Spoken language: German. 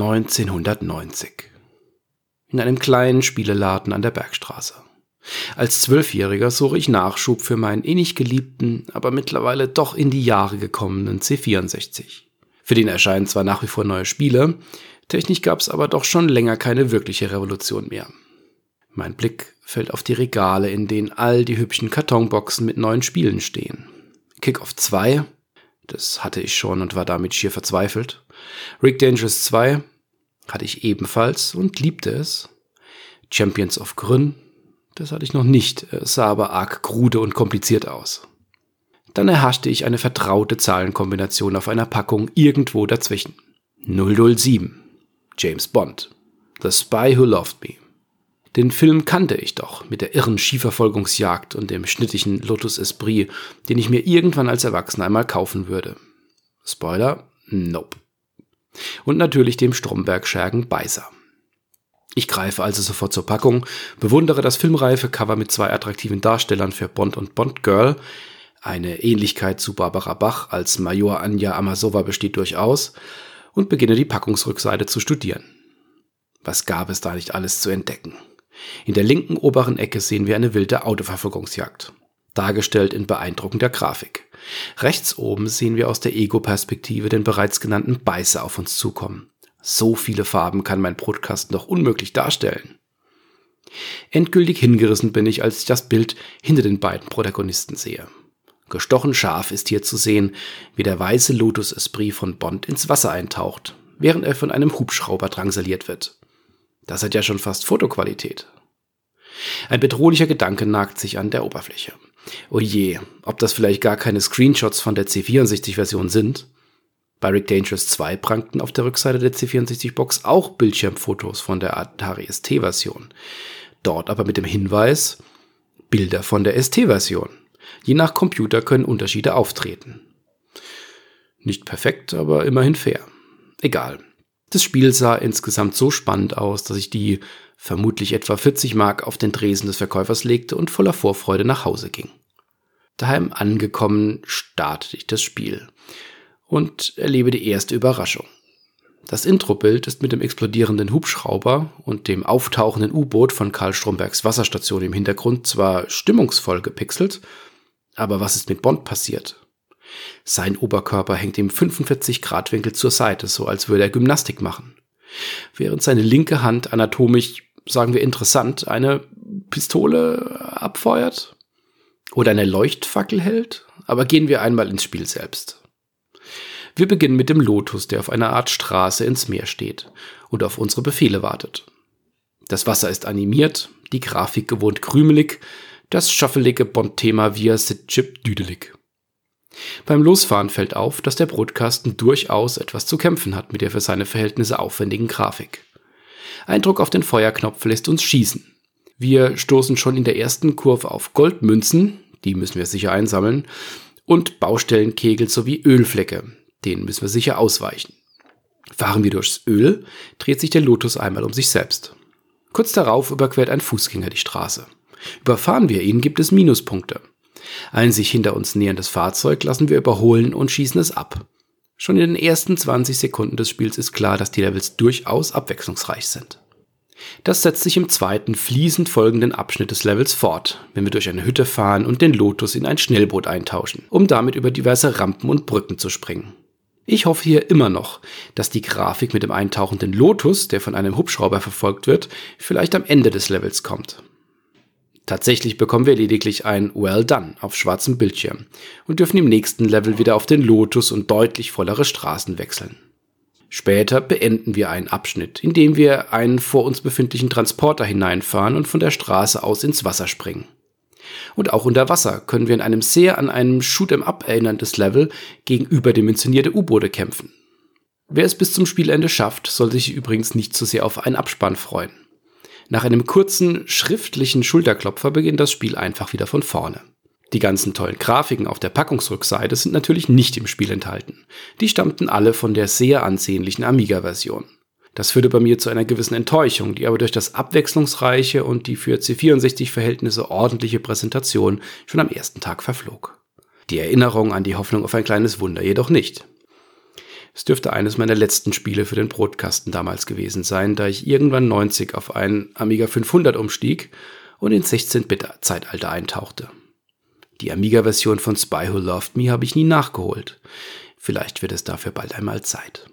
1990. In einem kleinen Spieleladen an der Bergstraße. Als Zwölfjähriger suche ich Nachschub für meinen innig geliebten, aber mittlerweile doch in die Jahre gekommenen C64. Für den erscheinen zwar nach wie vor neue Spiele, technisch gab es aber doch schon länger keine wirkliche Revolution mehr. Mein Blick fällt auf die Regale, in denen all die hübschen Kartonboxen mit neuen Spielen stehen. Kickoff 2, das hatte ich schon und war damit schier verzweifelt. Rick Dangerous 2 hatte ich ebenfalls und liebte es. Champions of Grün, das hatte ich noch nicht, es sah aber arg krude und kompliziert aus. Dann erhaschte ich eine vertraute Zahlenkombination auf einer Packung irgendwo dazwischen. 007. James Bond. The Spy Who Loved Me. Den Film kannte ich doch mit der irren Skiverfolgungsjagd und dem schnittigen Lotus Esprit, den ich mir irgendwann als Erwachsener einmal kaufen würde. Spoiler? Nope. Und natürlich dem Stromberg-Schergen Beißer. Ich greife also sofort zur Packung, bewundere das filmreife Cover mit zwei attraktiven Darstellern für Bond und Bond Girl. Eine Ähnlichkeit zu Barbara Bach als Major Anja Amasova besteht durchaus und beginne die Packungsrückseite zu studieren. Was gab es da nicht alles zu entdecken? In der linken oberen Ecke sehen wir eine wilde Autoverfolgungsjagd, dargestellt in beeindruckender Grafik. Rechts oben sehen wir aus der Ego-Perspektive den bereits genannten Beißer auf uns zukommen. So viele Farben kann mein Brotkasten doch unmöglich darstellen. Endgültig hingerissen bin ich, als ich das Bild hinter den beiden Protagonisten sehe. Gestochen scharf ist hier zu sehen, wie der weiße Lotus Esprit von Bond ins Wasser eintaucht, während er von einem Hubschrauber drangsaliert wird. Das hat ja schon fast Fotoqualität. Ein bedrohlicher Gedanke nagt sich an der Oberfläche. Oh je, ob das vielleicht gar keine Screenshots von der C64-Version sind? Bei Rick Dangerous 2 prangten auf der Rückseite der C64-Box auch Bildschirmfotos von der Atari ST-Version. Dort aber mit dem Hinweis, Bilder von der ST-Version. Je nach Computer können Unterschiede auftreten. Nicht perfekt, aber immerhin fair. Egal. Das Spiel sah insgesamt so spannend aus, dass ich die vermutlich etwa 40 Mark auf den Dresen des Verkäufers legte und voller Vorfreude nach Hause ging. Daheim angekommen startete ich das Spiel und erlebe die erste Überraschung. Das Introbild ist mit dem explodierenden Hubschrauber und dem auftauchenden U-Boot von Karl Strombergs Wasserstation im Hintergrund zwar stimmungsvoll gepixelt, aber was ist mit Bond passiert? Sein Oberkörper hängt im 45 Grad Winkel zur Seite, so als würde er Gymnastik machen. Während seine linke Hand anatomisch, sagen wir interessant, eine Pistole abfeuert oder eine Leuchtfackel hält. Aber gehen wir einmal ins Spiel selbst. Wir beginnen mit dem Lotus, der auf einer Art Straße ins Meer steht und auf unsere Befehle wartet. Das Wasser ist animiert, die Grafik gewohnt krümelig, das schaffelige Bond-Thema via Sit-Chip düdelig. Beim Losfahren fällt auf, dass der Brotkasten durchaus etwas zu kämpfen hat mit der für seine Verhältnisse aufwendigen Grafik. Ein Druck auf den Feuerknopf lässt uns schießen. Wir stoßen schon in der ersten Kurve auf Goldmünzen, die müssen wir sicher einsammeln, und Baustellenkegel sowie Ölflecke, denen müssen wir sicher ausweichen. Fahren wir durchs Öl, dreht sich der Lotus einmal um sich selbst. Kurz darauf überquert ein Fußgänger die Straße. Überfahren wir ihn, gibt es Minuspunkte. Ein sich hinter uns näherndes Fahrzeug lassen wir überholen und schießen es ab. Schon in den ersten 20 Sekunden des Spiels ist klar, dass die Levels durchaus abwechslungsreich sind. Das setzt sich im zweiten fließend folgenden Abschnitt des Levels fort, wenn wir durch eine Hütte fahren und den Lotus in ein Schnellboot eintauschen, um damit über diverse Rampen und Brücken zu springen. Ich hoffe hier immer noch, dass die Grafik mit dem eintauchenden Lotus, der von einem Hubschrauber verfolgt wird, vielleicht am Ende des Levels kommt. Tatsächlich bekommen wir lediglich ein Well Done auf schwarzem Bildschirm und dürfen im nächsten Level wieder auf den Lotus und deutlich vollere Straßen wechseln. Später beenden wir einen Abschnitt, indem wir einen vor uns befindlichen Transporter hineinfahren und von der Straße aus ins Wasser springen. Und auch unter Wasser können wir in einem sehr an einem Shoot'em Up erinnerndes Level gegen überdimensionierte U-Boote kämpfen. Wer es bis zum Spielende schafft, soll sich übrigens nicht zu sehr auf einen Abspann freuen. Nach einem kurzen schriftlichen Schulterklopfer beginnt das Spiel einfach wieder von vorne. Die ganzen tollen Grafiken auf der Packungsrückseite sind natürlich nicht im Spiel enthalten. Die stammten alle von der sehr ansehnlichen Amiga-Version. Das führte bei mir zu einer gewissen Enttäuschung, die aber durch das abwechslungsreiche und die für C64-Verhältnisse ordentliche Präsentation schon am ersten Tag verflog. Die Erinnerung an die Hoffnung auf ein kleines Wunder jedoch nicht. Es dürfte eines meiner letzten Spiele für den Brotkasten damals gewesen sein, da ich irgendwann 90 auf einen Amiga 500 umstieg und ins 16-Bit-Zeitalter eintauchte. Die Amiga-Version von Spy Who Loved Me habe ich nie nachgeholt. Vielleicht wird es dafür bald einmal Zeit.